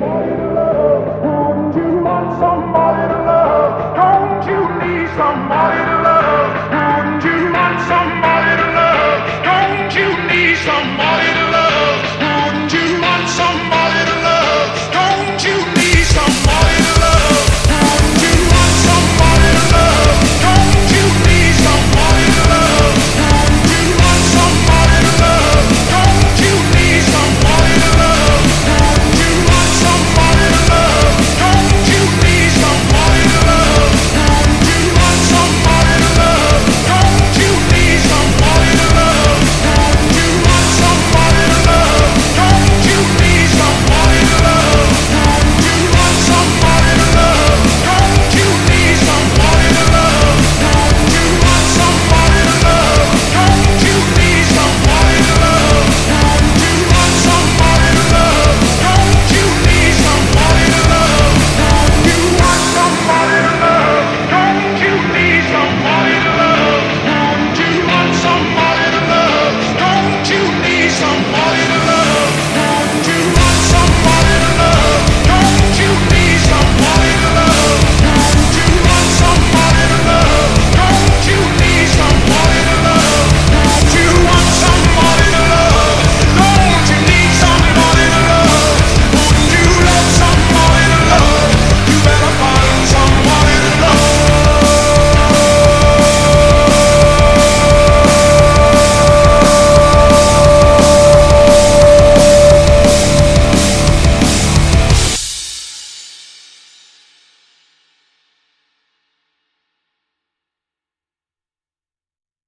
Fire!